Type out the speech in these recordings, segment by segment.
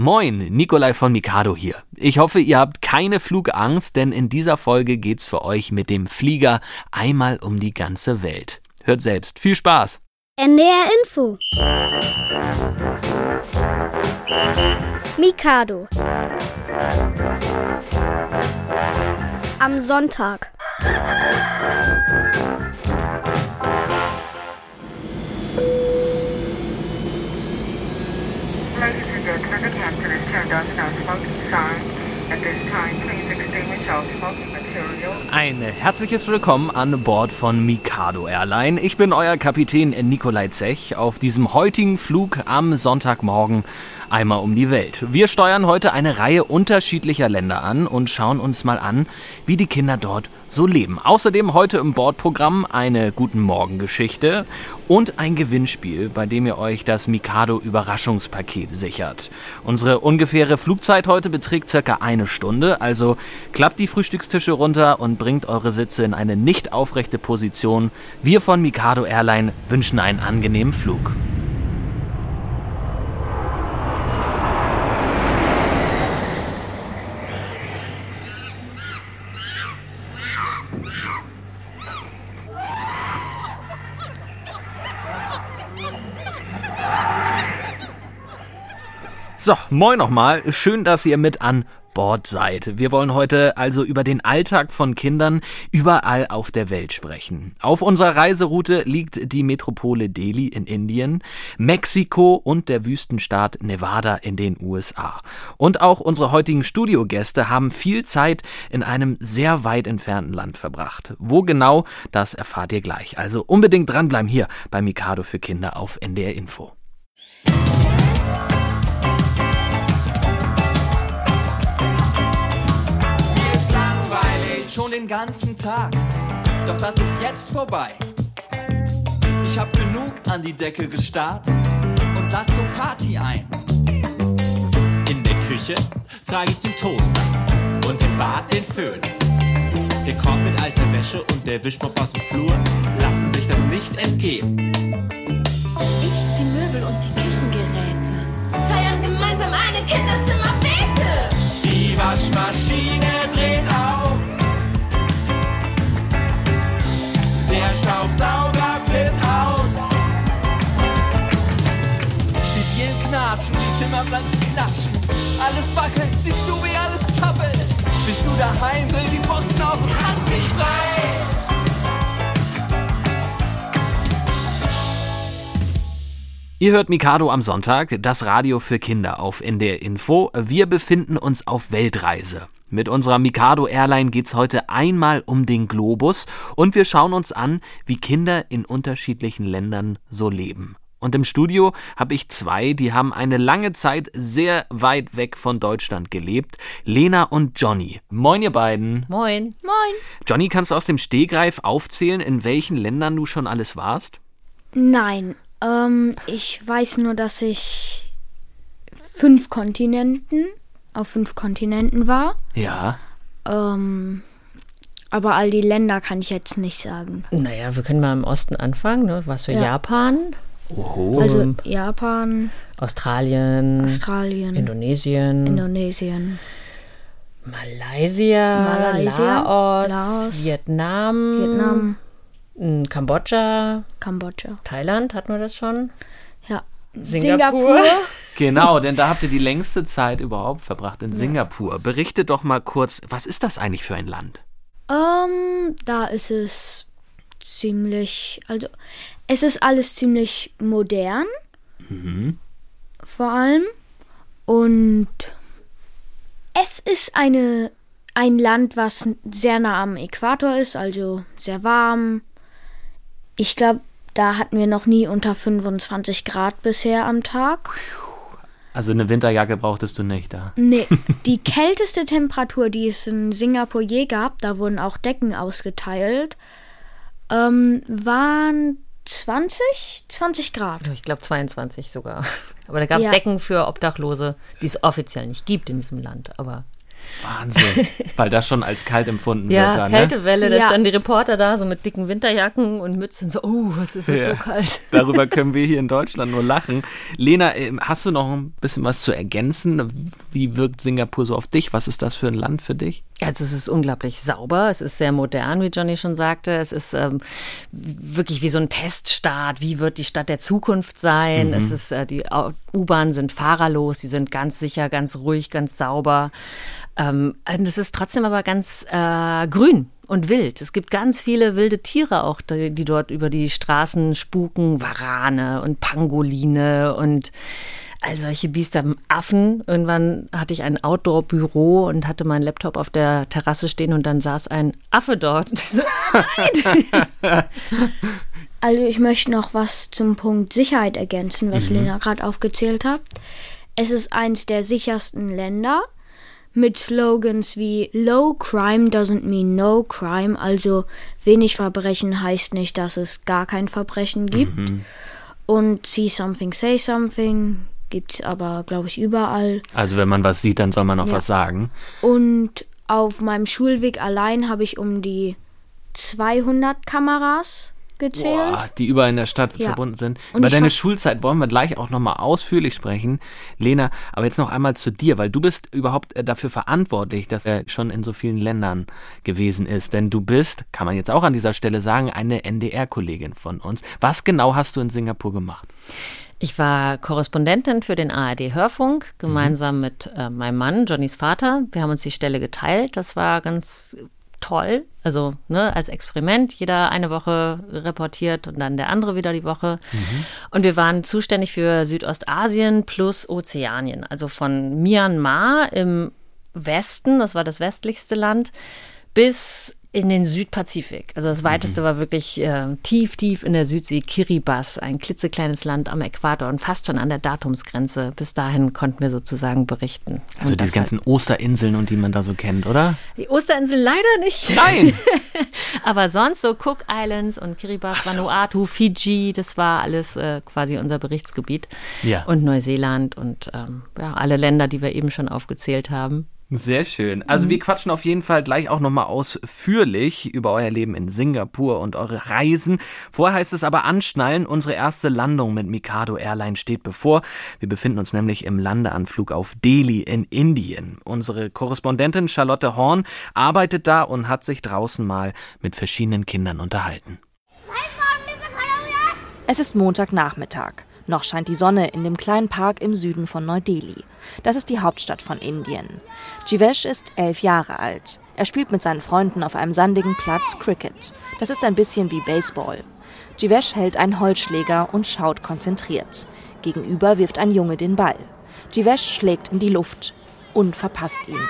Moin, Nikolai von Mikado hier. Ich hoffe, ihr habt keine Flugangst, denn in dieser Folge geht's für euch mit dem Flieger einmal um die ganze Welt. Hört selbst. Viel Spaß. NDR Info. Mikado. Am Sonntag. Ein herzliches Willkommen an Bord von Mikado Airline. Ich bin euer Kapitän Nikolai Zech auf diesem heutigen Flug am Sonntagmorgen einmal um die Welt. Wir steuern heute eine Reihe unterschiedlicher Länder an und schauen uns mal an, wie die Kinder dort so leben. Außerdem heute im Bordprogramm eine Guten Morgen Geschichte und ein Gewinnspiel, bei dem ihr euch das Mikado Überraschungspaket sichert. Unsere ungefähre Flugzeit heute beträgt circa eine Stunde, also klappt die Frühstückstische runter und bringt eure Sitze in eine nicht aufrechte Position. Wir von Mikado Airline wünschen einen angenehmen Flug. So, moin nochmal. Schön, dass ihr mit an Bord seid. Wir wollen heute also über den Alltag von Kindern überall auf der Welt sprechen. Auf unserer Reiseroute liegt die Metropole Delhi in Indien, Mexiko und der Wüstenstaat Nevada in den USA. Und auch unsere heutigen Studiogäste haben viel Zeit in einem sehr weit entfernten Land verbracht. Wo genau, das erfahrt ihr gleich. Also unbedingt dranbleiben hier bei Mikado für Kinder auf NDR Info. Schon den ganzen Tag. Doch das ist jetzt vorbei. Ich hab genug an die Decke gestarrt und lad zur Party ein. In der Küche frage ich den Toaster und im Bad den Föhn. Der Korb mit alter Wäsche und der Wischmopp aus dem Flur lassen sich das nicht entgehen. Ich, die Möbel und die Küchengeräte feiern gemeinsam eine Kinderzimmerfete. Die Waschmaschine die Zimmerpflanzen klatschen. Alles wackelt, siehst du, wie alles zappelt. Bist du daheim, dreh die Boxen auf und tanz dich frei. Ihr hört Mikado am Sonntag, das Radio für Kinder auf NDR Info. Wir befinden uns auf Weltreise. Mit unserer Mikado Airline geht's heute einmal um den Globus und wir schauen uns an, wie Kinder in unterschiedlichen Ländern so leben. Und im Studio habe ich zwei, die haben eine lange Zeit sehr weit weg von Deutschland gelebt. Lena und Johnny. Moin ihr beiden. Moin. Moin. Johnny, kannst du aus dem Stehgreif aufzählen, in welchen Ländern du schon alles warst? Nein, ähm, ich weiß nur, dass ich fünf Kontinenten, auf fünf Kontinenten war. Ja. Ähm, aber all die Länder kann ich jetzt nicht sagen. Naja, wir können mal im Osten anfangen. Ne? Was für Ja. Japan, Oho. Also Japan, Australien, Australien, Indonesien, Indonesien, Malaysia, Malaysia, Laos, Laos, Vietnam, Vietnam, m, Kambodscha, Kambodscha. Thailand, hatten wir das schon? Ja. Singapur. Genau, denn da habt ihr die längste Zeit überhaupt verbracht in Singapur. Berichte doch mal kurz, was ist das eigentlich für ein Land? Ähm, da ist es ziemlich, also es ist alles ziemlich modern. Vor allem. Und es ist eine, ein Land, was sehr nah am Äquator ist, also sehr warm. Ich glaube, da hatten wir noch nie unter 25 Grad bisher am Tag. Also eine Winterjacke brauchtest du nicht da. Nee, die kälteste Temperatur, die es in Singapur je gab, da wurden auch Decken ausgeteilt, ähm, waren 20, 20 Grad. Ich glaube 22 sogar. Aber da gab es Ja. Decken für Obdachlose, die es offiziell nicht gibt in diesem Land. Aber Wahnsinn. Weil das schon als kalt empfunden Ja, wird dann, ne? Kältewelle, da standen die Reporter da so mit dicken Winterjacken und Mützen, so, oh, es wird Ja. so kalt. Darüber können wir hier in Deutschland nur lachen. Lena, ähm, hast du noch ein bisschen was zu ergänzen? Wie wirkt Singapur so auf dich? Was ist das für ein Land für dich? Also es ist unglaublich sauber, es ist sehr modern, wie Johnny schon sagte. Es ist ähm, wirklich wie so ein Teststart. Wie wird die Stadt der Zukunft sein? Es ist äh, die U-Bahnen sind fahrerlos, die sind ganz sicher, ganz ruhig, ganz sauber. Ähm, und es ist trotzdem aber ganz äh, grün und wild. Es gibt ganz viele wilde Tiere auch, die, die dort über die Straßen spuken. Warane und Pangoline und all solche Biester, Affen. Irgendwann hatte ich ein Outdoor-Büro und hatte meinen Laptop auf der Terrasse stehen und dann saß ein Affe dort. Also ich möchte noch was zum Punkt Sicherheit ergänzen, was Lena gerade aufgezählt hat. Es ist eins der sichersten Länder mit Slogans wie Low Crime doesn't mean no crime, also wenig Verbrechen heißt nicht, dass es gar kein Verbrechen gibt. Und See Something, Say Something gibt's aber, glaube ich, überall. Also wenn man was sieht, dann soll man auch Ja. was sagen. Und auf meinem Schulweg allein habe ich um die 200 Kameras gezählt. Boah, die überall in der Stadt Ja. verbunden sind. Und Über deine Schulzeit wollen wir gleich auch nochmal ausführlich sprechen. Lena, aber jetzt noch einmal zu dir, weil du bist überhaupt äh, dafür verantwortlich, dass er schon in so vielen Ländern gewesen ist. Denn du bist, kann man jetzt auch an dieser Stelle sagen, eine NDR-Kollegin von uns. Was genau hast du in Singapur gemacht? Ich war Korrespondentin für den ARD Hörfunk, gemeinsam mit äh, meinem Mann, Johnnys Vater. Wir haben uns die Stelle geteilt. Das war ganz toll. Also ne, als Experiment, jeder eine Woche reportiert und dann der andere wieder die Woche. Und wir waren zuständig für Südostasien plus Ozeanien. Also von Myanmar im Westen, das war das westlichste Land, bis in den Südpazifik. Also das weiteste war wirklich äh, tief, tief in der Südsee, Kiribati, ein klitzekleines Land am Äquator und fast schon an der Datumsgrenze. Bis dahin konnten wir sozusagen berichten. Also Und diese ganzen Osterinseln und die man da so kennt, oder? halt- Die Osterinsel leider nicht. Nein! Aber sonst so Cook Islands und Kiribati, Vanuatu, Fiji, das war alles äh, quasi unser Berichtsgebiet. Ja. Und Neuseeland und ähm, ja, alle Länder, die wir eben schon aufgezählt haben. Sehr schön. Also wir quatschen auf jeden Fall gleich auch nochmal ausführlich über euer Leben in Singapur und eure Reisen. Vorher heißt es aber anschnallen. Unsere erste Landung mit Mikado Airline steht bevor. Wir befinden uns nämlich im Landeanflug auf Delhi in Indien. Unsere Korrespondentin Charlotte Horn arbeitet da und hat sich draußen mal mit verschiedenen Kindern unterhalten. Es ist Montagnachmittag. Noch scheint die Sonne in dem kleinen Park im Süden von Neu-Delhi. Das ist die Hauptstadt von Indien. Jivesh ist elf Jahre alt. Er spielt mit seinen Freunden auf einem sandigen Platz Cricket. Das ist ein bisschen wie Baseball. Jivesh hält einen Holzschläger und schaut konzentriert. Gegenüber wirft ein Junge den Ball. Jivesh schlägt in die Luft und verpasst ihn.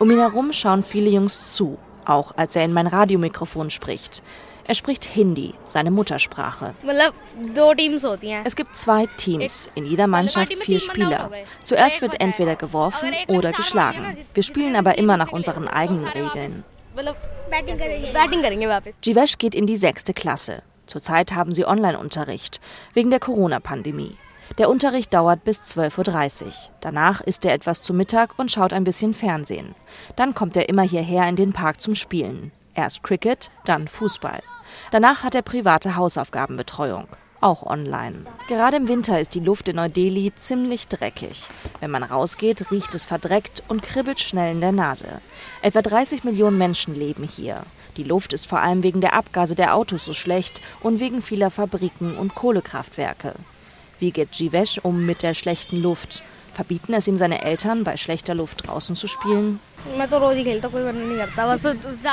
Um ihn herum schauen viele Jungs zu, auch als er in mein Radiomikrofon spricht. Er spricht Hindi, seine Muttersprache. Es gibt zwei Teams, in jeder Mannschaft vier Spieler. Zuerst wird entweder geworfen oder geschlagen. Wir spielen aber immer nach unseren eigenen Regeln. Jivesh geht in die sechste Klasse. Zurzeit haben sie Online-Unterricht, wegen der Corona-Pandemie. Der Unterricht dauert bis 12.30 Uhr. Danach isst er etwas zu Mittag und schaut ein bisschen Fernsehen. Dann kommt er immer hierher in den Park zum Spielen. Erst Cricket, dann Fußball. Danach hat er private Hausaufgabenbetreuung, auch online. Gerade im Winter ist die Luft in Neu-Delhi ziemlich dreckig. Wenn man rausgeht, riecht es verdreckt und kribbelt schnell in der Nase. Etwa 30 Millionen Menschen leben hier. Die Luft ist vor allem wegen der Abgase der Autos so schlecht und wegen vieler Fabriken und Kohlekraftwerke. Wie geht Jivesh um mit der schlechten Luft? Verbieten es ihm seine Eltern, bei schlechter Luft draußen zu spielen?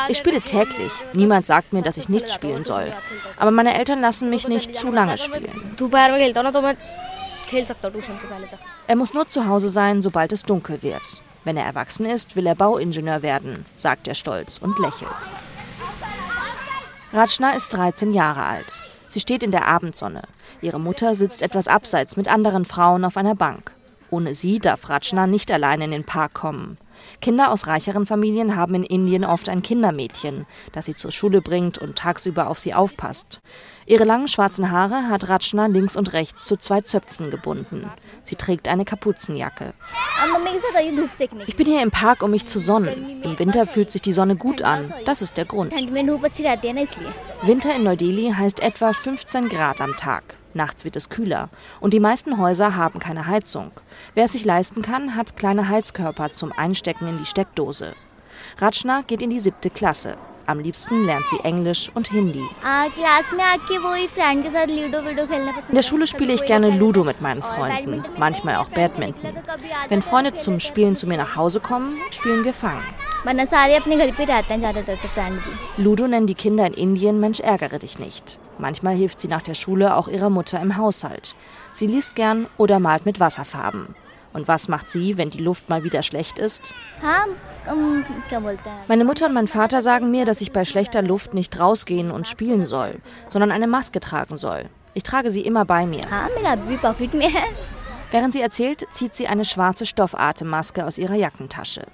Ich spiele täglich. Niemand sagt mir, dass ich nicht spielen soll. Aber meine Eltern lassen mich nicht zu lange spielen. Er muss nur zu Hause sein, sobald es dunkel wird. Wenn er erwachsen ist, will er Bauingenieur werden, sagt er stolz und lächelt. Rajna ist 13 Jahre alt. Sie steht in der Abendsonne. Ihre Mutter sitzt etwas abseits mit anderen Frauen auf einer Bank. Ohne sie darf Rachna nicht allein in den Park kommen. Kinder aus reicheren Familien haben in Indien oft ein Kindermädchen, das sie zur Schule bringt und tagsüber auf sie aufpasst. Ihre langen schwarzen Haare hat Rachna links und rechts zu zwei Zöpfen gebunden. Sie trägt eine Kapuzenjacke. Ich bin hier im Park, um mich zu sonnen. Im Winter fühlt sich die Sonne gut an. Das ist der Grund. Winter in Neu-Delhi heißt etwa 15 Grad am Tag. Nachts wird es kühler. Und die meisten Häuser haben keine Heizung. Wer es sich leisten kann, hat kleine Heizkörper zum Einstecken in die Steckdose. Rachna geht in die siebte Klasse. Am liebsten lernt sie Englisch und Hindi. In der Schule spiele ich gerne Ludo mit meinen Freunden, manchmal auch Badminton. Wenn Freunde zum Spielen zu mir nach Hause kommen, spielen wir Fang. Ludo nennen die Kinder in Indien Mensch ärgere dich nicht. Manchmal hilft sie nach der Schule auch ihrer Mutter im Haushalt. Sie liest gern oder malt mit Wasserfarben. Und was macht sie, wenn die Luft mal wieder schlecht ist? Meine Mutter und mein Vater sagen mir, dass ich bei schlechter Luft nicht rausgehen und spielen soll, sondern eine Maske tragen soll. Ich trage sie immer bei mir. Während sie erzählt, zieht sie eine schwarze Stoffatemmaske aus ihrer Jackentasche.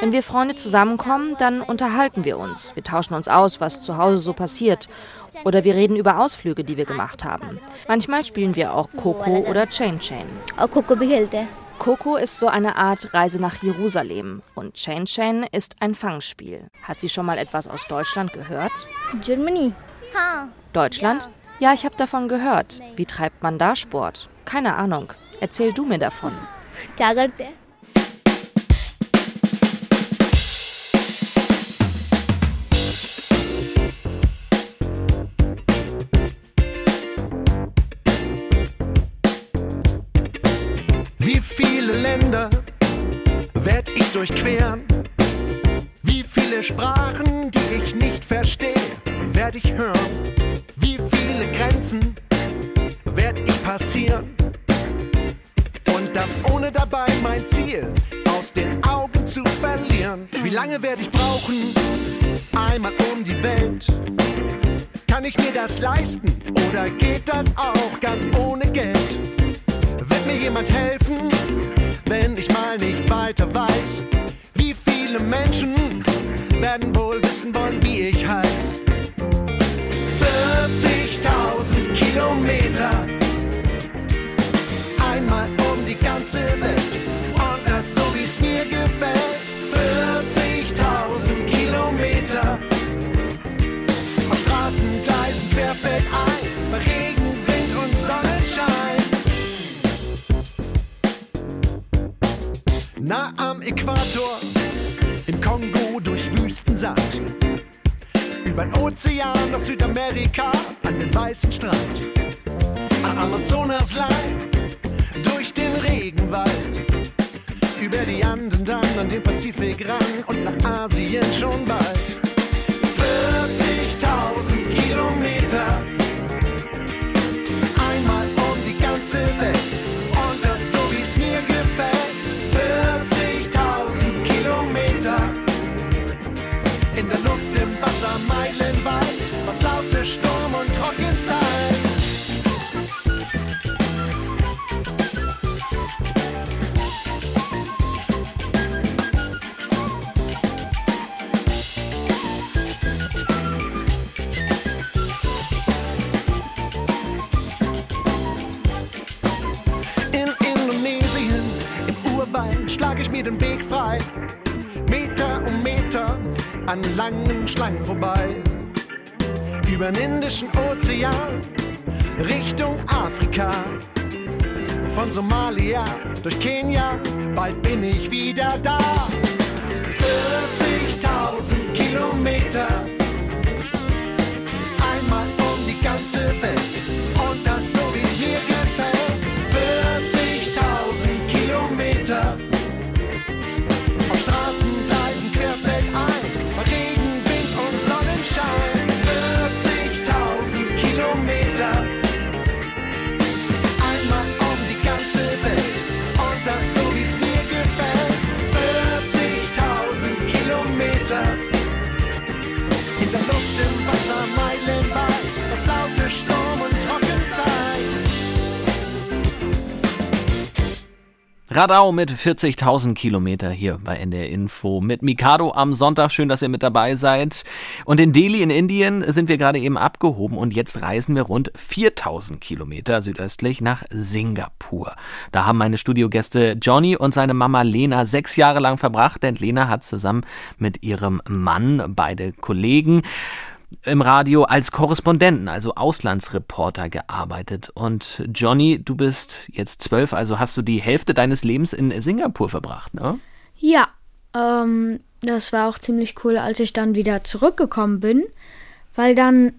Wenn wir Freunde zusammenkommen, dann unterhalten wir uns. Wir tauschen uns aus, was zu Hause so passiert. Oder wir reden über Ausflüge, die wir gemacht haben. Manchmal spielen wir auch Coco oder Chain Chain. Coco ist so eine Art Reise nach Jerusalem und Chain Chain ist ein Fangspiel. Hat sie schon mal etwas aus Deutschland gehört? Germany. Deutschland? Ja, ich habe davon gehört. Wie treibt man da Sport? Keine Ahnung. Erzähl du mir davon. Wie viele Länder werd ich durchqueren? Wie viele Sprachen, die ich nicht verstehe, werd ich hören? Grenzen werd ich passieren? Und das ohne dabei mein Ziel aus den Augen zu verlieren. Wie lange werd ich brauchen? Einmal um die Welt. Kann ich mir das leisten oder geht das auch ganz ohne Geld? Wird mir jemand helfen, wenn ich mal nicht weiter weiß? Wie viele Menschen werden wohl wissen wollen, wie ich heiß? 40.000 Kilometer, einmal um die ganze Welt und das so wie es mir gefällt. 40.000 Kilometer, auf Straßen, Gleisen, querfeldein, bei Regen, Wind und Sonnenschein. Nah am Äquator, im Kongo durch Wüstensand. Über den Ozean nach Südamerika an den weißen Strand. Am Amazonasland, durch den Regenwald. Über die Anden dann an den Pazifik ran und nach Asien schon bald. 40.000 Kilometer, einmal um die ganze Welt. Wasser, meilenweit, auf Flaute, Sturm und Trockenzeit. In Indonesien, im Urwald, schlag ich mir den Weg frei. An langen Schlangen vorbei. Über den Indischen Ozean Richtung Afrika. Von Somalia durch Kenia, bald bin ich wieder da. 40.000 Kilometer, Radau mit 40.000 Kilometer hier bei NDR Info mit Mikado am Sonntag. Schön, dass ihr mit dabei seid. Und in Delhi in Indien sind wir gerade eben abgehoben und jetzt reisen wir rund 4.000 Kilometer südöstlich nach Singapur. Da haben meine Studiogäste Johnny und seine Mama Lena sechs Jahre lang verbracht, denn Lena hat zusammen mit ihrem Mann, beide Kollegen, im Radio als Korrespondenten, also Auslandsreporter gearbeitet. Und Johnny, du bist jetzt zwölf, also hast du die Hälfte deines Lebens in Singapur verbracht, ne? Ja, ähm, das war auch ziemlich cool, als ich dann wieder zurückgekommen bin, weil dann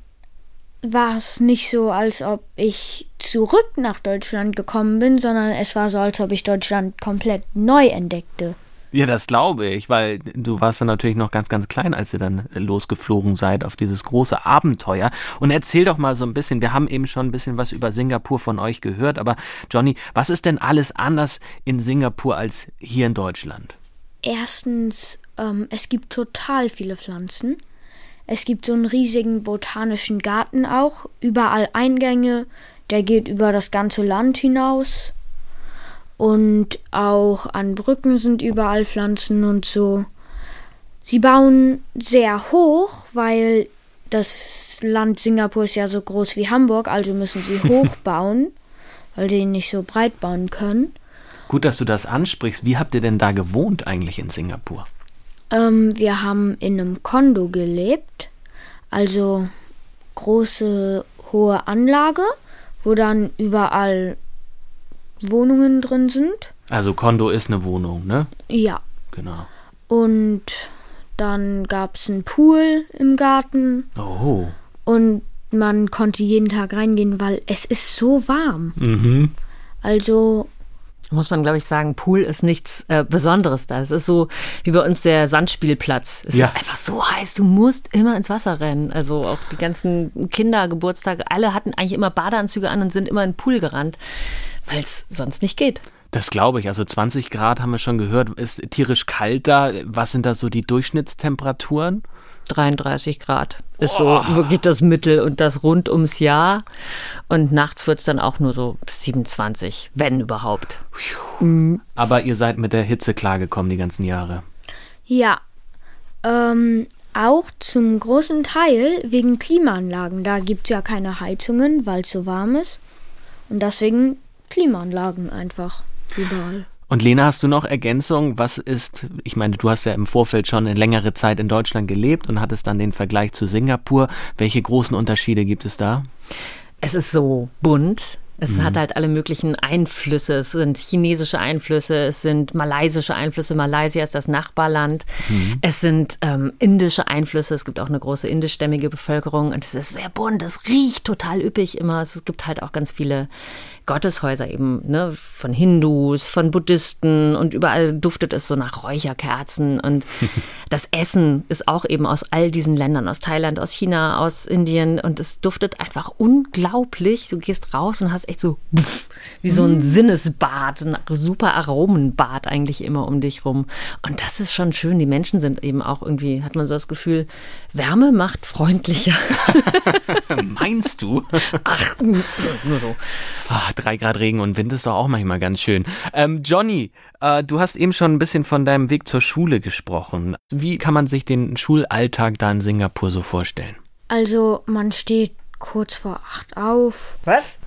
war es nicht so, als ob ich zurück nach Deutschland gekommen bin, sondern es war so, als ob ich Deutschland komplett neu entdeckte. Ja, das glaube ich, weil du warst dann natürlich noch ganz, ganz klein, als ihr dann losgeflogen seid auf dieses große Abenteuer. Und erzähl doch mal so ein bisschen, wir haben eben schon ein bisschen was über Singapur von euch gehört, aber Johnny, was ist denn alles anders in Singapur als hier in Deutschland? Erstens, ähm, es gibt total viele Pflanzen. Es gibt so einen riesigen botanischen Garten auch, überall Eingänge, der geht über das ganze Land hinaus. Und auch an Brücken sind überall Pflanzen und so. Sie bauen sehr hoch, weil das Land Singapur ist ja so groß wie Hamburg, also müssen sie hoch bauen, weil sie nicht so breit bauen können. Gut, dass du das ansprichst. Wie habt ihr denn da gewohnt eigentlich in Singapur? Ähm, wir haben in einem Kondo gelebt, also große, hohe Anlage, wo dann überall Wohnungen drin sind. Also Kondo ist eine Wohnung, ne? Ja. Genau. Und dann gab es einen Pool im Garten. Oh. Und man konnte jeden Tag reingehen, weil es ist so warm. Mhm. Also muss man, glaube ich, sagen, Pool ist nichts äh, Besonderes da. Es ist so wie bei uns der Sandspielplatz. Es Ja. ist einfach so heiß, du musst immer ins Wasser rennen. Also auch die ganzen Kindergeburtstage, alle hatten eigentlich immer Badeanzüge an und sind immer in den Pool gerannt, weil es sonst nicht geht. Das glaube ich. Also 20 Grad haben wir schon gehört. Ist tierisch kalt da. Was sind da so die Durchschnittstemperaturen? 33 Grad ist so wirklich das Mittel und das rund ums Jahr. Und nachts wird es dann auch nur so 27, wenn überhaupt. Aber ihr seid mit der Hitze klargekommen die ganzen Jahre. ja, ähm, auch zum großen Teil wegen Klimaanlagen. Da gibt es ja keine Heizungen, weil es so warm ist. Und deswegen Klimaanlagen einfach überall. Und Lena, hast du noch Ergänzung? Was ist, ich meine, du hast ja im Vorfeld schon eine längere Zeit in Deutschland gelebt und hattest dann den Vergleich zu Singapur. Welche großen Unterschiede gibt es da? Es ist so bunt. Es hat halt alle möglichen Einflüsse. Es sind chinesische Einflüsse, es sind malaysische Einflüsse. Malaysia ist das Nachbarland. Es sind ähm, indische Einflüsse. Es gibt auch eine große indischstämmige Bevölkerung. Und es ist sehr bunt. Es riecht total üppig immer. Es gibt halt auch ganz viele Gotteshäuser eben, ne, von Hindus, von Buddhisten und überall duftet es so nach Räucherkerzen. Und das Essen ist auch eben aus all diesen Ländern, aus Thailand, aus China, aus Indien. Und es duftet einfach unglaublich. Du gehst raus und hast echt so pff, wie so ein Sinnesbad, ein super Aromenbad eigentlich immer um dich rum. Und das ist schon schön. Die Menschen sind eben auch irgendwie, hat man so das Gefühl, Wärme macht freundlicher. Meinst du? Ach, nur so. Ah, drei Grad Regen und Wind ist doch auch manchmal ganz schön. Ähm, Johnny, äh, du hast eben schon ein bisschen von deinem Weg zur Schule gesprochen. Wie kann man sich den Schulalltag da in Singapur so vorstellen? Also man steht kurz vor acht auf. Was?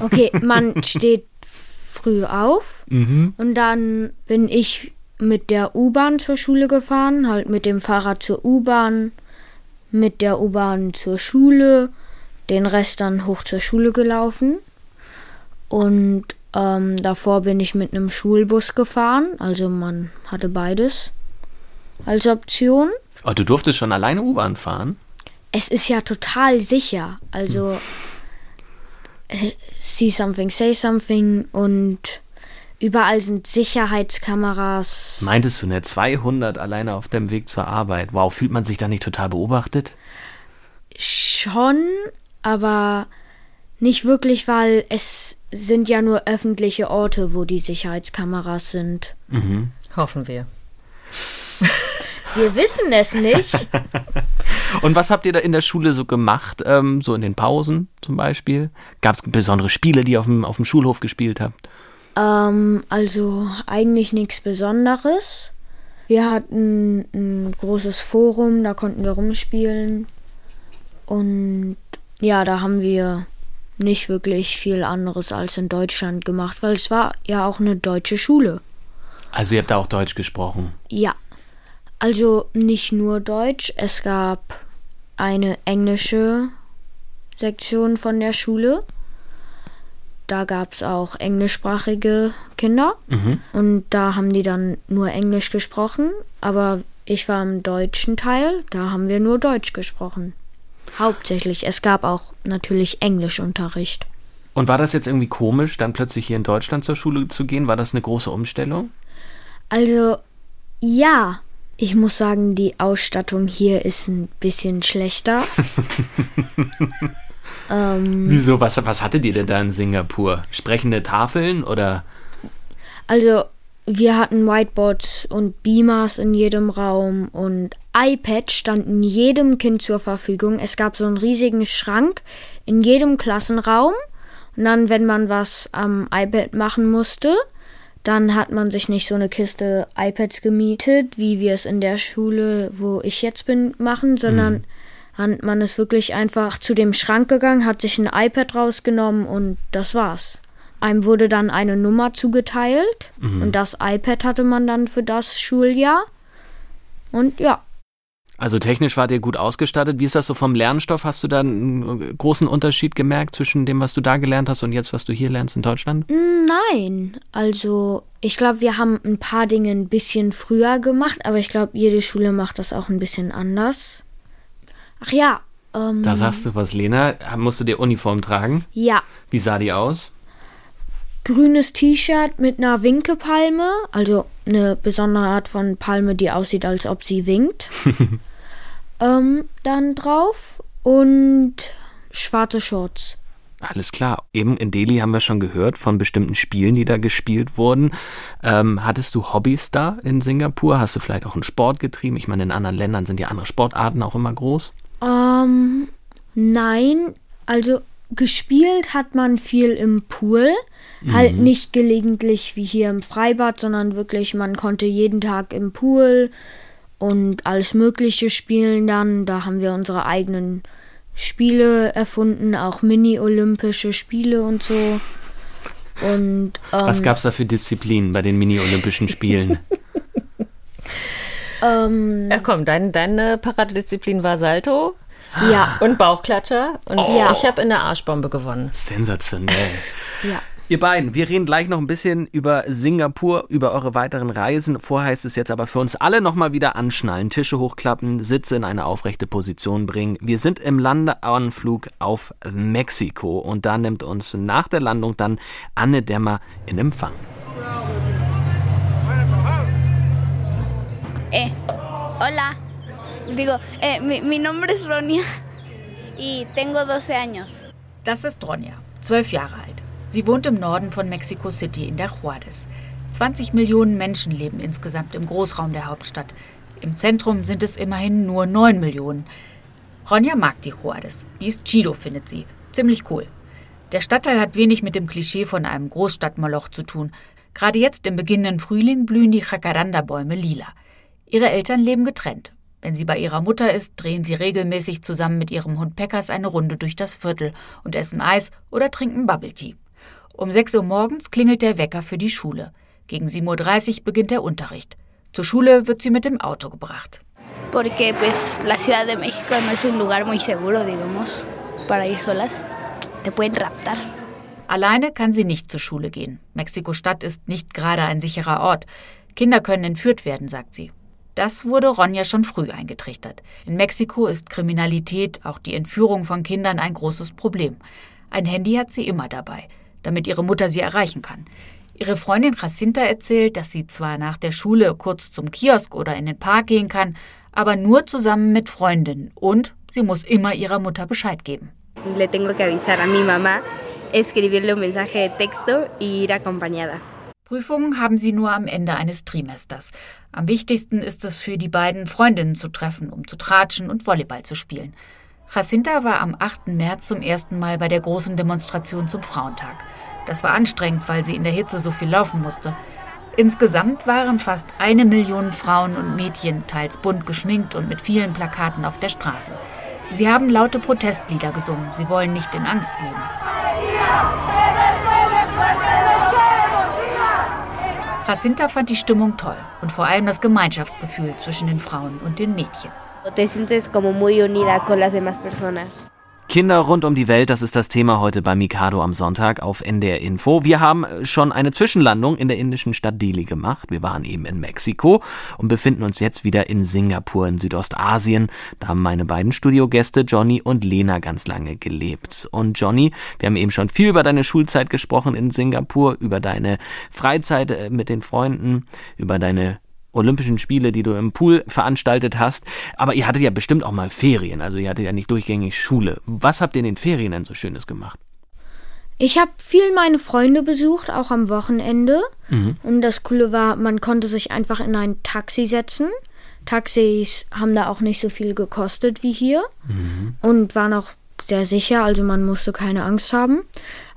Okay, man steht früh auf und dann bin ich mit der U-Bahn zur Schule gefahren, halt mit dem Fahrrad zur U-Bahn, mit der U-Bahn zur Schule, den Rest dann hoch zur Schule gelaufen. Und ähm, davor bin ich mit einem Schulbus gefahren, also man hatte beides als Option. Oh, du durftest schon alleine U-Bahn fahren? Es ist ja total sicher. Also äh, see something, say something und überall sind Sicherheitskameras. Meintest du, ne, 200 alleine auf dem Weg zur Arbeit? Wow, fühlt man sich da nicht total beobachtet? Schon, aber nicht wirklich, weil es sind ja nur öffentliche Orte, wo die Sicherheitskameras sind. Hoffen wir. Wir wissen es nicht. Und was habt ihr da in der Schule so gemacht? Ähm, so in den Pausen zum Beispiel? Gab es besondere Spiele, die ihr auf dem, auf dem Schulhof gespielt habt? Ähm, also eigentlich nichts Besonderes. Wir hatten ein großes Forum, da konnten wir rumspielen. Und ja, da haben wir nicht wirklich viel anderes als in Deutschland gemacht, weil es war ja auch eine deutsche Schule. Also ihr habt da auch Deutsch gesprochen. Ja, also nicht nur Deutsch, es gab eine englische Sektion von der Schule. Da gab es auch englischsprachige Kinder und da haben die dann nur Englisch gesprochen, aber ich war im deutschen Teil, da haben wir nur Deutsch gesprochen. Hauptsächlich. Es gab auch natürlich Englischunterricht. Und war das jetzt irgendwie komisch, dann plötzlich hier in Deutschland zur Schule zu gehen? War das eine große Umstellung? Also ja, ich muss sagen, die Ausstattung hier ist ein bisschen schlechter. ähm, Wieso? Was, was hattet ihr denn da in Singapur? Sprechende Tafeln oder? also wir hatten Whiteboards und Beamers in jedem Raum und iPads standen jedem Kind zur Verfügung. Es gab so einen riesigen Schrank in jedem Klassenraum. Und dann, wenn man was am iPad machen musste, dann hat man sich nicht so eine Kiste iPads gemietet, wie wir es in der Schule, wo ich jetzt bin, machen, sondern hat man ist wirklich einfach zu dem Schrank gegangen, hat sich ein iPad rausgenommen und das war's. Einem wurde dann eine Nummer zugeteilt und das iPad hatte man dann für das Schuljahr. Und ja, Also technisch wart ihr gut ausgestattet. Wie ist das so vom Lernstoff? Hast du da einen großen Unterschied gemerkt zwischen dem, was du da gelernt hast und jetzt, was du hier lernst in Deutschland? Nein, also ich glaube, wir haben ein paar Dinge ein bisschen früher gemacht, aber ich glaube, jede Schule macht das auch ein bisschen anders. Ach ja, ähm, Da sagst du was, Lena. Musst du dir Uniform tragen? ja, Wie sah die aus? grünes T-Shirt mit einer Winkepalme, also eine besondere Art von Palme, die aussieht, als ob sie winkt. ähm, dann drauf und schwarze Shorts. Alles klar. Eben in Delhi haben wir schon gehört von bestimmten Spielen, die da gespielt wurden. Ähm, hattest du Hobbys da in Singapur? Hast du vielleicht auch einen Sport getrieben? Ich meine, in anderen Ländern sind ja andere Sportarten auch immer groß. Ähm, nein, also gespielt hat man viel im Pool. Halt nicht gelegentlich wie hier im Freibad, sondern wirklich, man konnte jeden Tag im Pool und alles Mögliche spielen dann. Da haben wir unsere eigenen Spiele erfunden, auch Mini-Olympische Spiele und so. Und ähm, Was gab's da für Disziplinen bei den Mini-Olympischen Spielen? ähm, Ja, komm, dein, deine Paradedisziplin war Salto ja, und Bauchklatscher. Und Ja. ich habe in der Arschbombe gewonnen. Sensationell. ja. Ihr beiden, wir reden gleich noch ein bisschen über Singapur, über eure weiteren Reisen. Vorher heißt es jetzt aber für uns alle nochmal wieder anschnallen, Tische hochklappen, Sitze in eine aufrechte Position bringen. Wir sind im Landeanflug auf Mexiko und da nimmt uns nach der Landung dann Anne Dämmer in Empfang. Eh, hola. Digo, eh, mi, mi nombre es Ronia y tengo 12 años. Das ist Ronja, zwölf Jahre alt. Sie wohnt im Norden von Mexico City in der Juárez. 20 Millionen Menschen leben insgesamt im Großraum der Hauptstadt. Im Zentrum sind es immerhin nur 9 Millionen. Ronja mag die Juárez. Die ist chido, findet sie. Ziemlich cool. Der Stadtteil hat wenig mit dem Klischee von einem Großstadtmoloch zu tun. Gerade jetzt im beginnenden Frühling blühen die Jacaranda-Bäume lila. Ihre Eltern leben getrennt. Wenn sie bei ihrer Mutter ist, drehen sie regelmäßig zusammen mit ihrem Hund Peckers eine Runde durch das Viertel und essen Eis oder trinken Bubble Tea. Um 6 Uhr morgens klingelt der Wecker für die Schule. Gegen 7.30 Uhr beginnt der Unterricht. Zur Schule wird sie mit dem Auto gebracht. Porque pues la Ciudad de México no es un lugar muy seguro, digamos, para ir solas. Te pueden raptar. Alleine kann sie nicht zur Schule gehen. Mexiko-Stadt ist nicht gerade ein sicherer Ort. Kinder können entführt werden, sagt sie. Das wurde Ronja schon früh eingetrichtert. In Mexiko ist Kriminalität, auch die Entführung von Kindern, ein großes Problem. Ein Handy hat sie immer dabei, damit ihre Mutter sie erreichen kann. Ihre Freundin Jacinta erzählt, dass sie zwar nach der Schule kurz zum Kiosk oder in den Park gehen kann, aber nur zusammen mit Freundinnen und sie muss immer ihrer Mutter Bescheid geben. Le tengo que avisar a mi mamá, escribirle un mensaje de texto y ir acompañada. Prüfungen haben sie nur am Ende eines Trimesters. Am wichtigsten ist es für die beiden Freundinnen zu treffen, um zu tratschen und Volleyball zu spielen. Jacinta war am 8. März zum ersten Mal bei der großen Demonstration zum Frauentag. Das war anstrengend, weil sie in der Hitze so viel laufen musste. Insgesamt waren fast eine Million Frauen und Mädchen, teils bunt geschminkt und mit vielen Plakaten auf der Straße. Sie haben laute Protestlieder gesungen. Sie wollen nicht in Angst leben. Jacinta fand die Stimmung toll und vor allem das Gemeinschaftsgefühl zwischen den Frauen und den Mädchen. Te sientes como muy unida con las demás personas. Kinder rund um die Welt, das ist das Thema heute bei Mikado am Sonntag auf NDR Info. Wir haben schon eine Zwischenlandung in der indischen Stadt Delhi gemacht. Wir waren eben in Mexiko und befinden uns jetzt wieder in Singapur in Südostasien. Da haben meine beiden Studiogäste Johnny und Lena ganz lange gelebt. Und Johnny, wir haben eben schon viel über deine Schulzeit gesprochen in Singapur, über deine Freizeit äh, mit den Freunden, über deine Olympischen Spiele, die du im Pool veranstaltet hast. Aber ihr hattet ja bestimmt auch mal Ferien, also ihr hattet ja nicht durchgängig Schule. Was habt ihr in den Ferien denn so Schönes gemacht? Ich habe viel meine Freunde besucht, auch am Wochenende. Mhm. Und das Coole war, man konnte sich einfach in ein Taxi setzen. Taxis haben da auch nicht so viel gekostet wie hier mhm. und waren auch sehr sicher, also man musste keine Angst haben.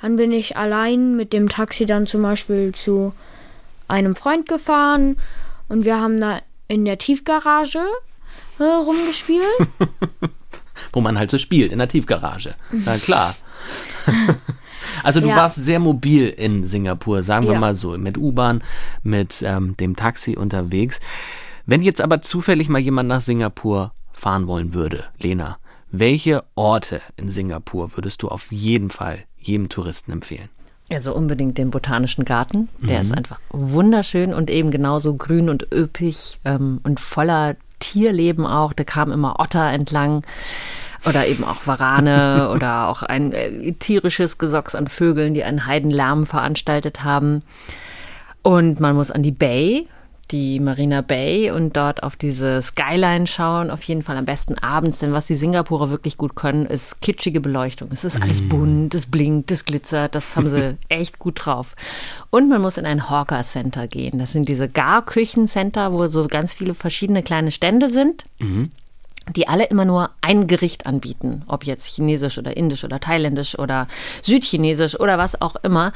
Dann bin ich allein mit dem Taxi dann zum Beispiel zu einem Freund gefahren und wir haben da in der Tiefgarage äh, rumgespielt. Wo man halt so spielt, in der Tiefgarage. Na klar. Also du ja. warst sehr mobil in Singapur, sagen wir ja. mal so, mit U-Bahn, mit ähm, dem Taxi unterwegs. Wenn jetzt aber zufällig mal jemand nach Singapur fahren wollen würde, Lena, welche Orte in Singapur würdest du auf jeden Fall jedem Touristen empfehlen? Also unbedingt den Botanischen Garten. Der mhm. ist einfach wunderschön und eben genauso grün und üppig ähm, und voller Tierleben auch. Da kam immer Otter entlang oder eben auch Warane oder auch ein äh, tierisches Gesocks an Vögeln, die einen Heidenlärm veranstaltet haben. Und man muss an die Bay, die Marina Bay und dort auf diese Skyline schauen. Auf jeden Fall am besten abends, denn was die Singapurer wirklich gut können, ist kitschige Beleuchtung. Es ist alles mm. bunt, es blinkt, es glitzert, das haben sie echt gut drauf. Und man muss in ein Hawker Center gehen. Das sind diese Garküchencenter, wo so ganz viele verschiedene kleine Stände sind. Mhm die alle immer nur ein Gericht anbieten, ob jetzt chinesisch oder indisch oder thailändisch oder südchinesisch oder was auch immer.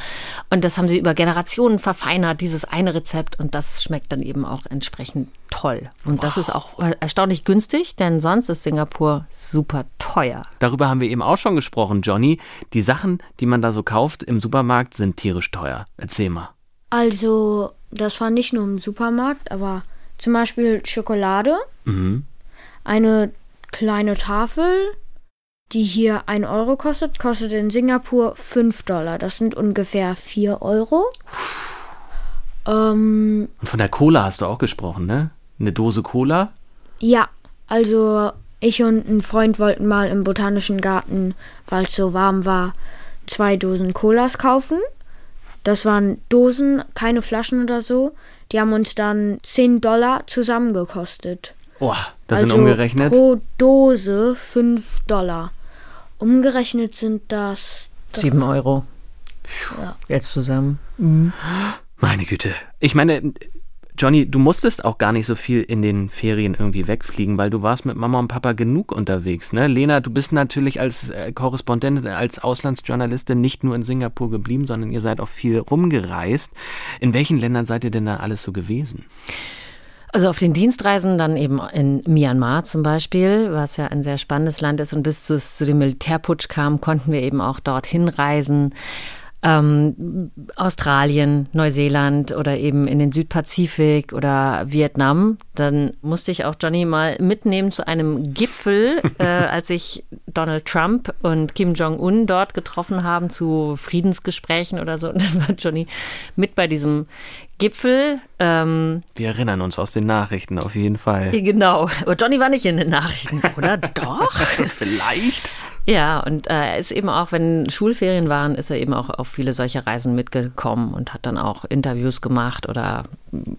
Und das haben sie über Generationen verfeinert, dieses eine Rezept und das schmeckt dann eben auch entsprechend toll. Und wow. das ist auch erstaunlich günstig, denn sonst ist Singapur super teuer. Darüber haben wir eben auch schon gesprochen, Johnny. Die Sachen, die man da so kauft im Supermarkt, sind tierisch teuer. Erzähl mal. Also, das war nicht nur im Supermarkt, aber zum Beispiel Schokolade. Mhm eine kleine Tafel, die hier 1 Euro kostet, kostet in Singapur 5 Dollar. Das sind ungefähr 4 Euro. Ähm, Und von der Cola hast du auch gesprochen, ne? Eine Dose Cola? Ja, also ich und ein Freund wollten mal im Botanischen Garten, weil es so warm war, zwei Dosen Colas kaufen. Das waren Dosen, keine Flaschen oder so. Die haben uns dann 10 Dollar zusammengekostet. Boah, das also sind umgerechnet? Pro Dose 5 Dollar. Umgerechnet sind das 7 Euro. Ja. Jetzt zusammen. Mhm. Meine Güte. Ich meine, Johnny, du musstest auch gar nicht so viel in den Ferien irgendwie wegfliegen, weil du warst mit Mama und Papa genug unterwegs. Ne? Lena, du bist natürlich als äh, Korrespondentin, als Auslandsjournalistin nicht nur in Singapur geblieben, sondern ihr seid auch viel rumgereist. In welchen Ländern seid ihr denn da alles so gewesen? Also auf den Dienstreisen dann eben in Myanmar zum Beispiel, was ja ein sehr spannendes Land ist. Und bis es zu dem Militärputsch kam, konnten wir eben auch dorthin reisen ähm, Australien, Neuseeland oder eben in den Südpazifik oder Vietnam. Dann musste ich auch Johnny mal mitnehmen zu einem Gipfel, äh, als ich Donald Trump und Kim Jong-un dort getroffen haben zu Friedensgesprächen oder so. Und dann war Johnny mit bei diesem Gipfel. Ähm, Wir erinnern uns aus den Nachrichten auf jeden Fall. Genau. Aber Johnny war nicht in den Nachrichten, oder? Doch? Vielleicht. Ja, und äh, er ist eben auch, wenn Schulferien waren, ist er eben auch auf viele solche Reisen mitgekommen und hat dann auch Interviews gemacht oder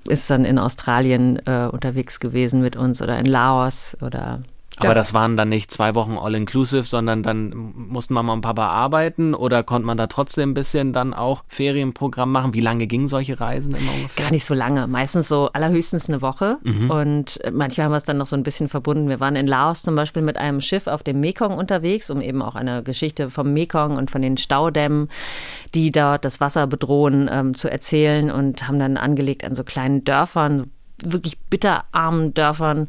ist dann in Australien äh, unterwegs gewesen mit uns oder in Laos oder Aber das waren dann nicht zwei Wochen all-inclusive, sondern dann mussten Mama und Papa arbeiten oder konnte man da trotzdem ein bisschen dann auch Ferienprogramm machen? Wie lange gingen solche Reisen immer ungefähr? Gar nicht so lange, meistens so allerhöchstens eine Woche. Mhm. Und manchmal haben wir es dann noch so ein bisschen verbunden. Wir waren in Laos zum Beispiel mit einem Schiff auf dem Mekong unterwegs, um eben auch eine Geschichte vom Mekong und von den Staudämmen, die dort das Wasser bedrohen, ähm, zu erzählen und haben dann angelegt an so kleinen Dörfern, wirklich bitterarmen Dörfern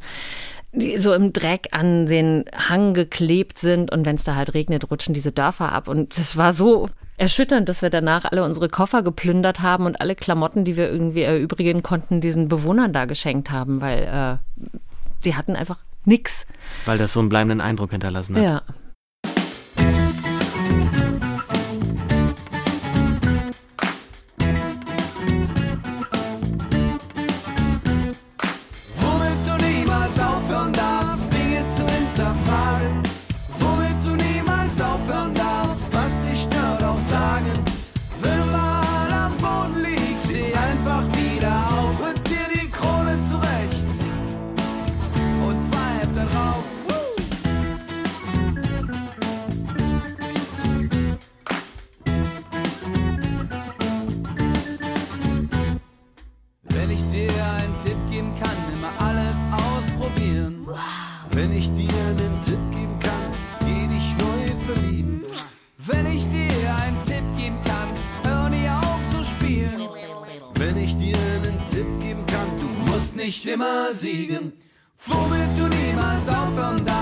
die so im Dreck an den Hang geklebt sind und wenn es da halt regnet, rutschen diese Dörfer ab. Und es war so erschütternd, dass wir danach alle unsere Koffer geplündert haben und alle Klamotten, die wir irgendwie erübrigen konnten, diesen Bewohnern da geschenkt haben, weil äh, die hatten einfach nix. Weil das so einen bleibenden Eindruck hinterlassen hat. Ja. Immer siegen. Womit du niemals aufhören darfst,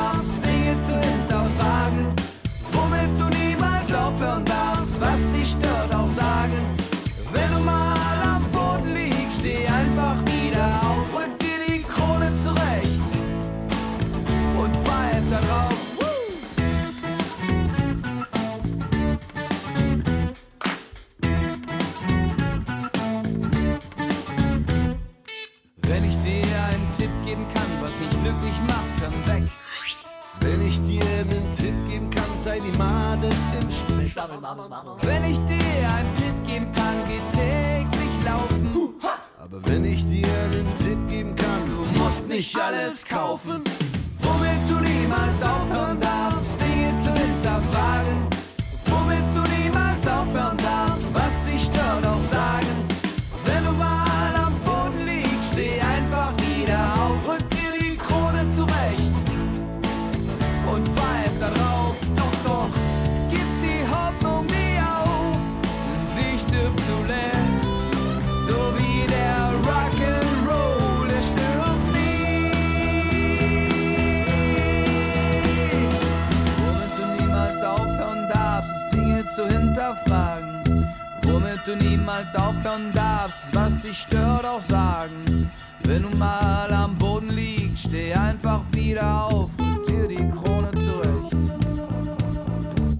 dich stört, auch sagen. Wenn du mal am Boden liegst, steh einfach wieder auf, rück dir die Krone zurecht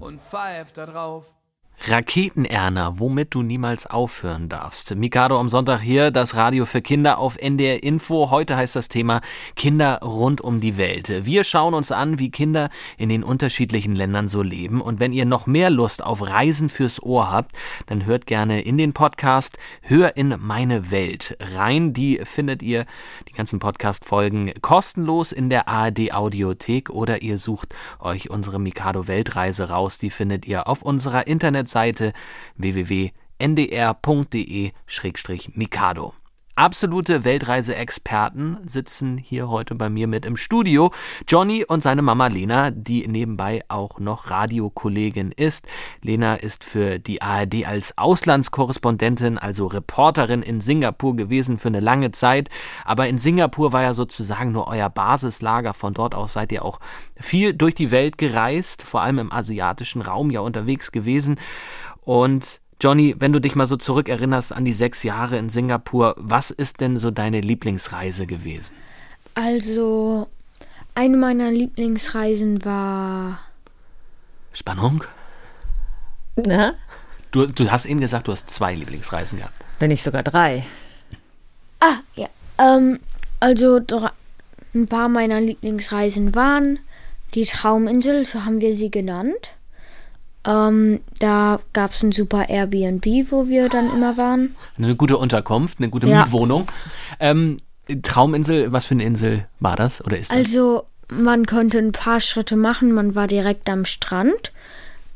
und pfeif da drauf. Raketenerner, womit du niemals aufhören darfst. Mikado am Sonntag hier, das Radio für Kinder auf NDR Info. Heute heißt das Thema Kinder rund um die Welt. Wir schauen uns an, wie Kinder in den unterschiedlichen Ländern so leben. Und wenn ihr noch mehr Lust auf Reisen fürs Ohr habt, dann hört gerne in den Podcast Hör in meine Welt rein. Die findet ihr, die ganzen Podcast-Folgen, kostenlos in der ARD Audiothek oder ihr sucht euch unsere Mikado Weltreise raus. Die findet ihr auf unserer Internetseite www.ndr.de-mikado. Absolute Weltreiseexperten sitzen hier heute bei mir mit im Studio. Johnny und seine Mama Lena, die nebenbei auch noch Radiokollegin ist. Lena ist für die ARD als Auslandskorrespondentin, also Reporterin in Singapur gewesen für eine lange Zeit. Aber in Singapur war ja sozusagen nur euer Basislager. Von dort aus seid ihr auch viel durch die Welt gereist, vor allem im asiatischen Raum ja unterwegs gewesen. Und Johnny, wenn du dich mal so zurückerinnerst an die sechs Jahre in Singapur, was ist denn so deine Lieblingsreise gewesen? Also, eine meiner Lieblingsreisen war. Spannung? Na? Du, du hast eben gesagt, du hast zwei Lieblingsreisen gehabt. Wenn nicht sogar drei. Ah, ja. Ähm, also, ein paar meiner Lieblingsreisen waren die Trauminsel, so haben wir sie genannt. Ähm, da gab es ein super Airbnb, wo wir dann immer waren. Eine gute Unterkunft, eine gute Ja. Mietwohnung. Ähm, Trauminsel, was für eine Insel war das oder ist das? Also, man konnte ein paar Schritte machen, man war direkt am Strand.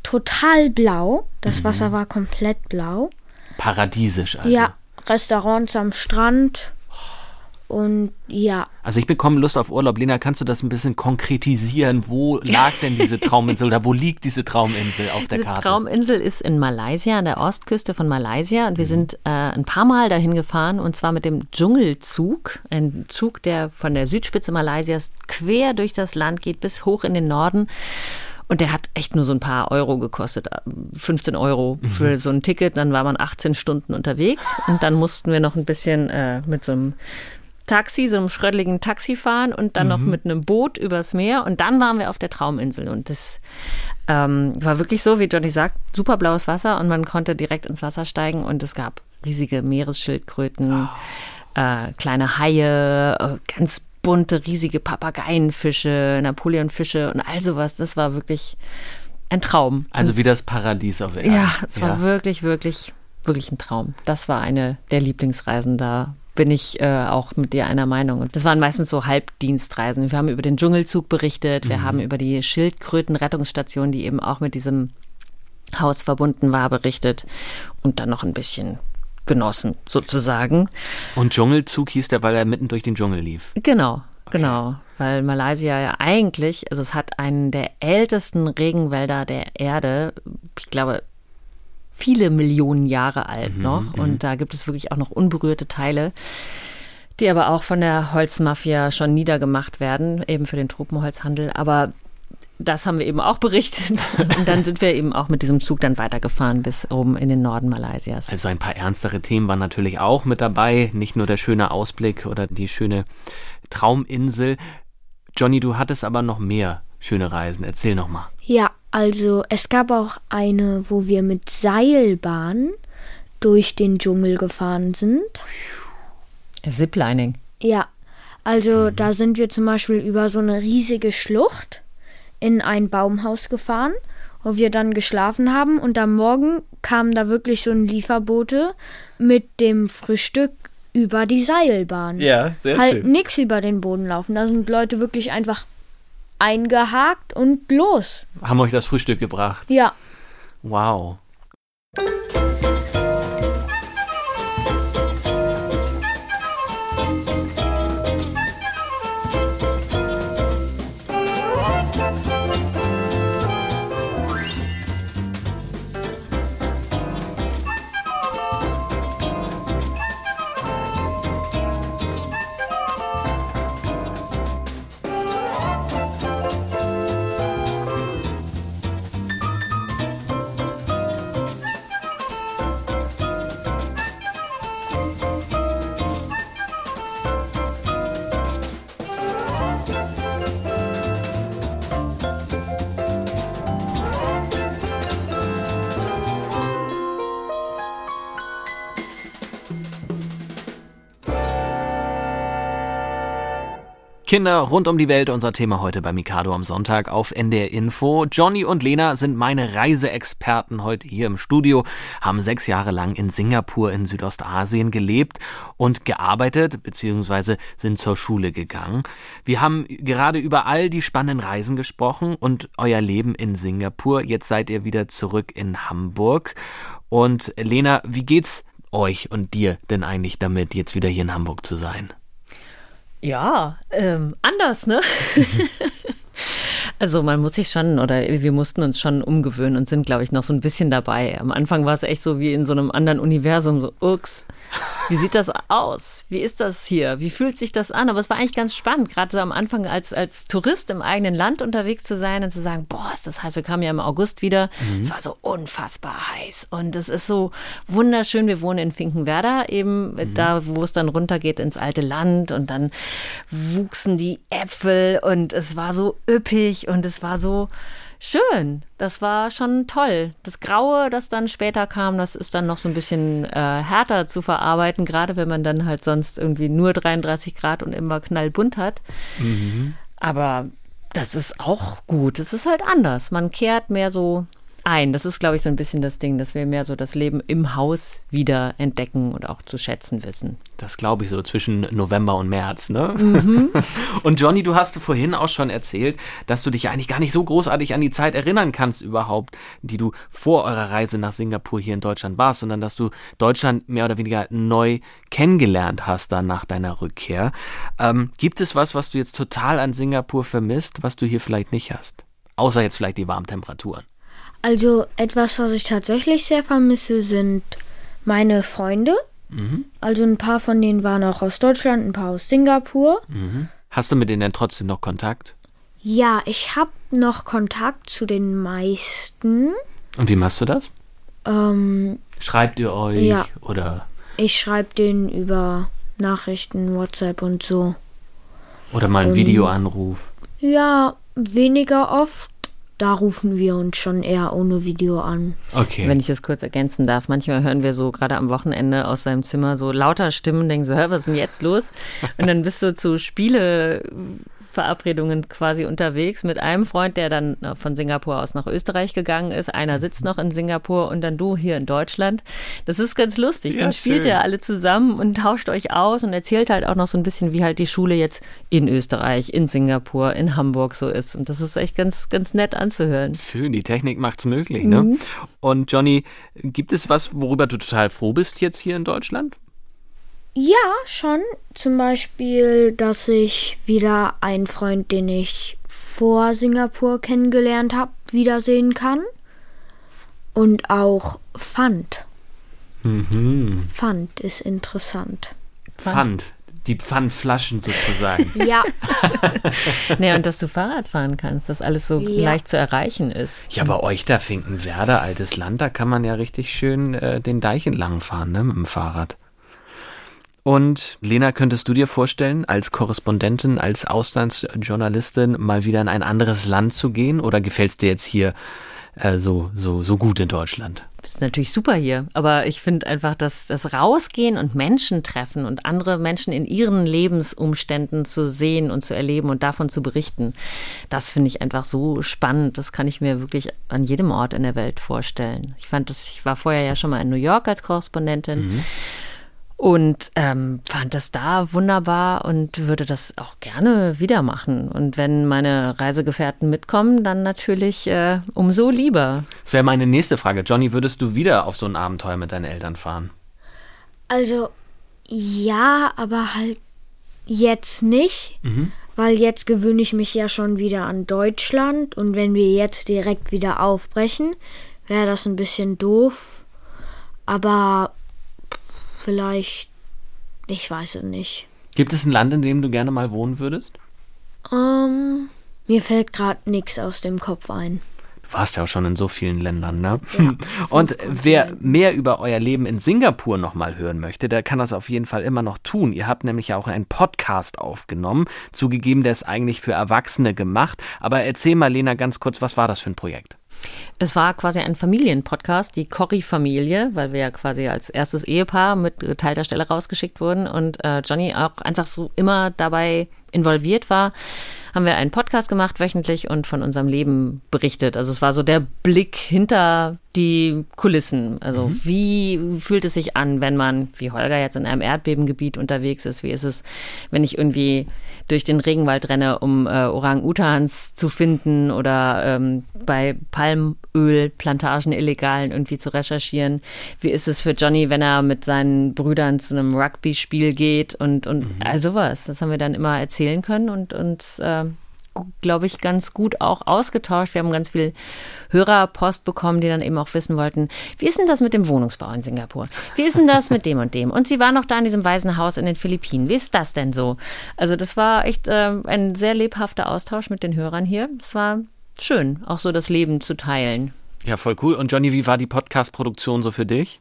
Total blau. Das Mhm. Wasser war komplett blau. Paradiesisch also. Ja, Restaurants am Strand. Und ja, Also ich bekomme Lust auf Urlaub. Lena, kannst du das ein bisschen konkretisieren? Wo lag denn diese Trauminsel oder wo liegt diese Trauminsel auf der Diese Karte? Trauminsel ist in Malaysia, an der Ostküste von Malaysia. Und wir sind äh, ein paar Mal dahin gefahren und zwar mit dem Dschungelzug. Ein Zug, der von der Südspitze Malaysias quer durch das Land geht bis hoch in den Norden. Und der hat echt nur so ein paar Euro gekostet. 15 Euro für so ein Ticket. Dann war man 18 Stunden unterwegs. Und dann mussten wir noch ein bisschen äh, mit so einem Taxi, so einem schrödeligen Taxi fahren und dann noch mit einem Boot übers Meer. Und dann waren wir auf der Trauminsel. Und das ähm, war wirklich so, wie Johnny sagt, super blaues Wasser und man konnte direkt ins Wasser steigen und es gab riesige Meeresschildkröten, äh, kleine Haie, äh, ganz bunte, riesige Papageienfische, Napoleonfische und all sowas. Das war wirklich ein Traum. Also wie das Paradies auf Erden. Ja, es war wirklich, wirklich, wirklich ein Traum. Das war eine der Lieblingsreisen. Da bin ich äh, auch mit dir einer Meinung. Und das waren meistens so Halbdienstreisen. Wir haben über den Dschungelzug berichtet, wir haben über die Schildkrötenrettungsstation, die eben auch mit diesem Haus verbunden war, berichtet und dann noch ein bisschen genossen, sozusagen. Und Dschungelzug hieß der, weil er mitten durch den Dschungel lief. Genau, genau. Weil Malaysia ja eigentlich, also es hat einen der ältesten Regenwälder der Erde, ich glaube, viele Millionen Jahre alt noch. Und da gibt es wirklich auch noch unberührte Teile, die aber auch von der Holzmafia schon niedergemacht werden, eben für den Tropenholzhandel. Aber das haben wir eben auch berichtet. Und dann sind wir eben auch mit diesem Zug dann weitergefahren bis oben in den Norden Malaysias. Also ein paar ernstere Themen waren natürlich auch mit dabei. Nicht nur der schöne Ausblick oder die schöne Trauminsel. Johnny, du hattest aber noch mehr schöne Reisen. Erzähl noch mal. Ja, also es gab auch eine, wo wir mit Seilbahn durch den Dschungel gefahren sind. Ziplining. Ja, also da sind wir zum Beispiel über so eine riesige Schlucht in ein Baumhaus gefahren, wo wir dann geschlafen haben und am Morgen kam da wirklich so ein Lieferbote mit dem Frühstück über die Seilbahn. Ja, sehr halt nix über den Boden laufen. Da sind Leute wirklich einfach eingehakt und los. Haben euch das Frühstück gebracht. Ja. Wow. Kinder rund um die Welt, unser Thema heute bei Mikado am Sonntag auf NDR Info. Johnny und Lena sind meine Reiseexperten heute hier im Studio, haben sechs Jahre lang in Singapur in Südostasien gelebt und gearbeitet, beziehungsweise sind zur Schule gegangen. Wir haben gerade über all die spannenden Reisen gesprochen und euer Leben in Singapur. Jetzt seid ihr wieder zurück in Hamburg. Und Lena, wie geht's euch und dir denn eigentlich damit, jetzt wieder hier in Hamburg zu sein? Ja, ähm, anders, ne? Also man muss sich schon, oder wir mussten uns schon umgewöhnen und sind, glaube ich, noch so ein bisschen dabei. Am Anfang war es echt so wie in so einem anderen Universum, so, ups, wie sieht das aus? Wie ist das hier? Wie fühlt sich das an? Aber es war eigentlich ganz spannend, gerade so am Anfang als, als Tourist im eigenen Land unterwegs zu sein und zu sagen, boah, ist das heiß. Wir kamen ja im August wieder. Es war so unfassbar heiß. Und es ist so wunderschön. Wir wohnen in Finkenwerder, eben da, wo es dann runtergeht ins alte Land. Und dann wuchsen die Äpfel und es war so üppig und es war so schön. Das war schon toll. Das Graue, das dann später kam, das ist dann noch so ein bisschen äh, härter zu verarbeiten, gerade wenn man dann halt sonst irgendwie nur 33 Grad und immer knallbunt hat. Aber das ist auch gut. Es ist halt anders. Man kehrt mehr so ein. Das ist, glaube ich, so ein bisschen das Ding, dass wir mehr so das Leben im Haus wieder entdecken und auch zu schätzen wissen. Das glaube ich so zwischen November und März, ne? Mhm. Und Johnny, du hast vorhin auch schon erzählt, dass du dich eigentlich gar nicht so großartig an die Zeit erinnern kannst überhaupt, die du vor eurer Reise nach Singapur hier in Deutschland warst, sondern dass du Deutschland mehr oder weniger neu kennengelernt hast dann nach deiner Rückkehr. Ähm, gibt es was, was du jetzt total an Singapur vermisst, was du hier vielleicht nicht hast? Außer jetzt vielleicht die warmen Temperaturen. Also etwas, was ich tatsächlich sehr vermisse, sind meine Freunde. Mhm. Also ein paar von denen waren auch aus Deutschland, ein paar aus Singapur. Mhm. Hast du mit denen denn trotzdem noch Kontakt? Ja, ich habe noch Kontakt zu den meisten. Und wie machst du das? Ähm, Schreibt ihr euch Ja. oder, ich schreibe denen über Nachrichten, WhatsApp und so. oder mal einen Ähm, Videoanruf? Ja, weniger oft. Da rufen wir uns schon eher ohne Video an. Okay. Wenn ich es kurz ergänzen darf, manchmal hören wir so gerade am Wochenende aus seinem Zimmer so lauter Stimmen, denken so, hör, was ist denn jetzt los? Und dann bist du zu Spieleverabredungen quasi unterwegs mit einem Freund, der dann von Singapur aus nach Österreich gegangen ist. Einer sitzt noch in Singapur und dann du hier in Deutschland. Das ist ganz lustig. Ja, dann spielt schön. ihr alle zusammen und tauscht euch aus und erzählt halt auch noch so ein bisschen, wie halt die Schule jetzt in Österreich, in Singapur, in Hamburg so ist. Und das ist echt ganz, ganz nett anzuhören. Schön, die Technik macht's möglich, ne? Mhm. Und Johnny, gibt es was, worüber du total froh bist jetzt hier in Deutschland? Ja, schon. Zum Beispiel, dass ich wieder einen Freund, den ich vor Singapur kennengelernt habe, wiedersehen kann. Und auch Pfand. Mhm. Pfand ist interessant. Pfand. Die Pfandflaschen sozusagen. Ja. Naja, und dass du Fahrrad fahren kannst, dass alles so Ja. leicht zu erreichen ist. Ja, bei euch da Finkenwerder, altes Land, da kann man ja richtig schön äh, den Deich entlang fahren, ne, mit dem Fahrrad. Und Lena, könntest du dir vorstellen, als Korrespondentin, als Auslandsjournalistin mal wieder in ein anderes Land zu gehen? Oder gefällt es dir jetzt hier äh, so, so, so gut in Deutschland? Das ist natürlich super hier, aber ich finde einfach, dass das Rausgehen und Menschen treffen und andere Menschen in ihren Lebensumständen zu sehen und zu erleben und davon zu berichten, das finde ich einfach so spannend. Das kann ich mir wirklich an jedem Ort in der Welt vorstellen. Ich fand das, ich war vorher ja schon mal in New York als Korrespondentin. Und ähm, fand das da wunderbar und würde das auch gerne wieder machen. Und wenn meine Reisegefährten mitkommen, dann natürlich äh, umso lieber. Das wäre meine nächste Frage. Johnny, würdest du wieder auf so ein Abenteuer mit deinen Eltern fahren? Also, ja, aber halt jetzt nicht. Mhm. Weil jetzt gewöhne ich mich ja schon wieder an Deutschland. Und wenn wir jetzt direkt wieder aufbrechen, wäre das ein bisschen doof. Aber vielleicht, ich weiß es nicht. Gibt es ein Land, in dem du gerne mal wohnen würdest? Ähm, mir fällt gerade nichts aus dem Kopf ein. Du warst ja auch schon in so vielen Ländern, ne? Und wer mehr über euer Leben in Singapur nochmal hören möchte, der kann das auf jeden Fall immer noch tun. Ihr habt nämlich ja auch einen Podcast aufgenommen. Zugegeben, der ist eigentlich für Erwachsene gemacht. Aber erzähl mal, Lena, ganz kurz, was war das für ein Projekt? Es war quasi ein Familienpodcast, die Corrie-Familie, weil wir ja quasi als erstes Ehepaar mit geteilter Stelle rausgeschickt wurden und äh, Johnny auch einfach so immer dabei involviert war, haben wir einen Podcast gemacht wöchentlich und von unserem Leben berichtet. Also es war so der Blick hinter die Kulissen. Also wie fühlt es sich an, wenn man, wie Holger jetzt in einem Erdbebengebiet unterwegs ist? Wie ist es, wenn ich irgendwie durch den Regenwald renne, um äh, Orang-Utans zu finden oder ähm, bei Palmölplantagen illegalen irgendwie zu recherchieren? Wie ist es für Johnny, wenn er mit seinen Brüdern zu einem Rugby-Spiel geht und, und all sowas? Das haben wir dann immer erzählen können und uns, äh, glaube ich, ganz gut auch ausgetauscht. Wir haben ganz viel Hörerpost bekommen, die dann eben auch wissen wollten, wie ist denn das mit dem Wohnungsbau in Singapur? Wie ist denn das mit dem und dem? Und sie war noch da in diesem Waisenhaus in den Philippinen. Wie ist das denn so? Also das war echt äh, ein sehr lebhafter Austausch mit den Hörern hier. Es war schön, auch so das Leben zu teilen. Ja, voll cool. Und Johnny, wie war die Podcast-Produktion so für dich?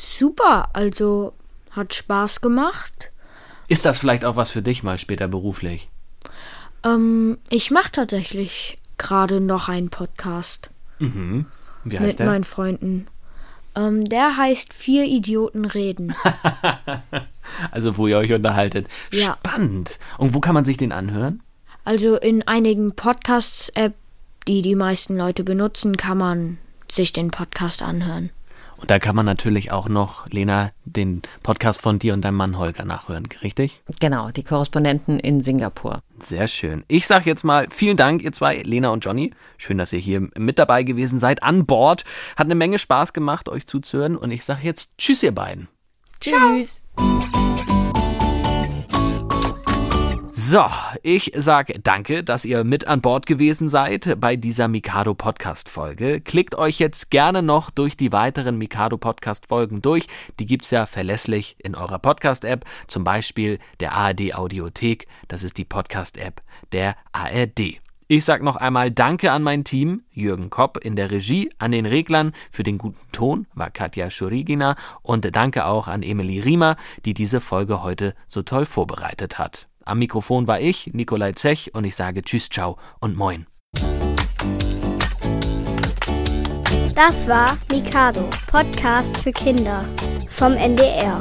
Super, also hat Spaß gemacht. Ist das vielleicht auch was für dich mal später beruflich? Ähm, ich mache tatsächlich gerade noch einen Podcast Mhm. Wie heißt mit der? meinen Freunden. Ähm, der heißt Vier Idioten reden. Also, wo ihr euch unterhaltet. Ja. Spannend. Und wo kann man sich den anhören? Also in einigen Podcasts-App, die die meisten Leute benutzen, kann man sich den Podcast anhören. Und da kann man natürlich auch noch, Lena, den Podcast von dir und deinem Mann Holger nachhören, richtig? Genau, die Korrespondenten in Singapur. Sehr schön. Ich sage jetzt mal vielen Dank, ihr zwei, Lena und Johnny. Schön, dass ihr hier mit dabei gewesen seid, an Bord. Hat eine Menge Spaß gemacht, euch zuzuhören. Und ich sage jetzt Tschüss, ihr beiden. Tschüss. So, ich sag danke, dass ihr mit an Bord gewesen seid bei dieser Mikado Podcast Folge. Klickt euch jetzt gerne noch durch die weiteren Mikado Podcast Folgen durch. Die gibt's ja verlässlich in eurer Podcast App, zum Beispiel der ARD Audiothek. Das ist die Podcast App der ARD. Ich sag noch einmal Danke an mein Team, Jürgen Kopp in der Regie, an den Reglern für den guten Ton war Katja Schurigina und danke auch an Emily Riemer, die diese Folge heute so toll vorbereitet hat. Am Mikrofon war ich, Nikolai Zech, und ich sage Tschüss, ciao und moin. Das war Mikado, Podcast für Kinder vom NDR.